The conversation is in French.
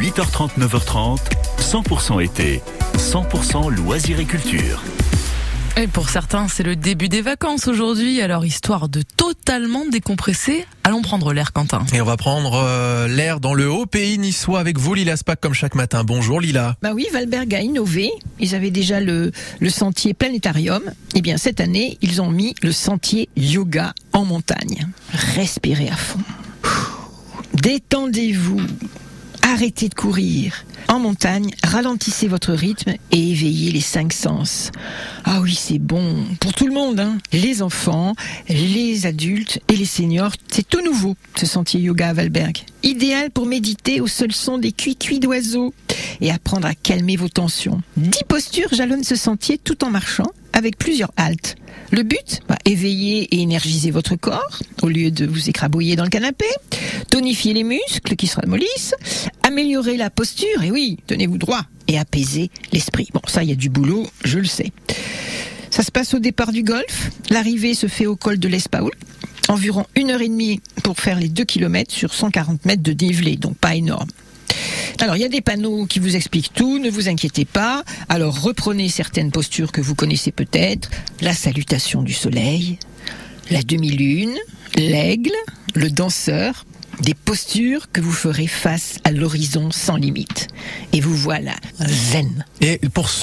8h30, 9h30, 100% été, 100% loisirs et culture. Et pour certains, c'est le début des vacances aujourd'hui, alors histoire de totalement décompresser, allons prendre l'air Quentin. Et on va prendre euh, l'air dans le haut pays niçois avec vous Lila Spack comme chaque matin. Bonjour Lila. Bah oui, Valberg a innové. Ils avaient déjà le, le sentier planétarium. Eh bien, cette année, ils ont mis le sentier yoga en montagne. Respirez à fond. Détendez-vous. Arrêtez de courir. En montagne, ralentissez votre rythme et éveillez les cinq sens. Ah oui, c'est bon pour tout le monde, hein. les enfants, les adultes et les seniors. C'est tout nouveau, ce sentier yoga à Valberg. Idéal pour méditer au seul son des cuits-cuits d'oiseaux et apprendre à calmer vos tensions. Dix postures jalonnent ce sentier tout en marchant avec plusieurs haltes. Le but bah, Éveiller et énergiser votre corps au lieu de vous écrabouiller dans le canapé, tonifier les muscles qui se ramollissent, améliorer la posture, et oui, tenez-vous droit, et apaiser l'esprit. Bon, ça, il y a du boulot, je le sais. Ça se passe au départ du golf. L'arrivée se fait au col de l'Espaoul. Environ une heure et demie pour faire les 2 km sur 140 mètres de dénivelé, donc pas énorme. Alors, il y a des panneaux qui vous expliquent tout, ne vous inquiétez pas. Alors, reprenez certaines postures que vous connaissez peut-être. La salutation du soleil, la demi-lune, l'aigle, le danseur, des postures que vous ferez face à l'horizon sans limite. Et vous voilà zen. Et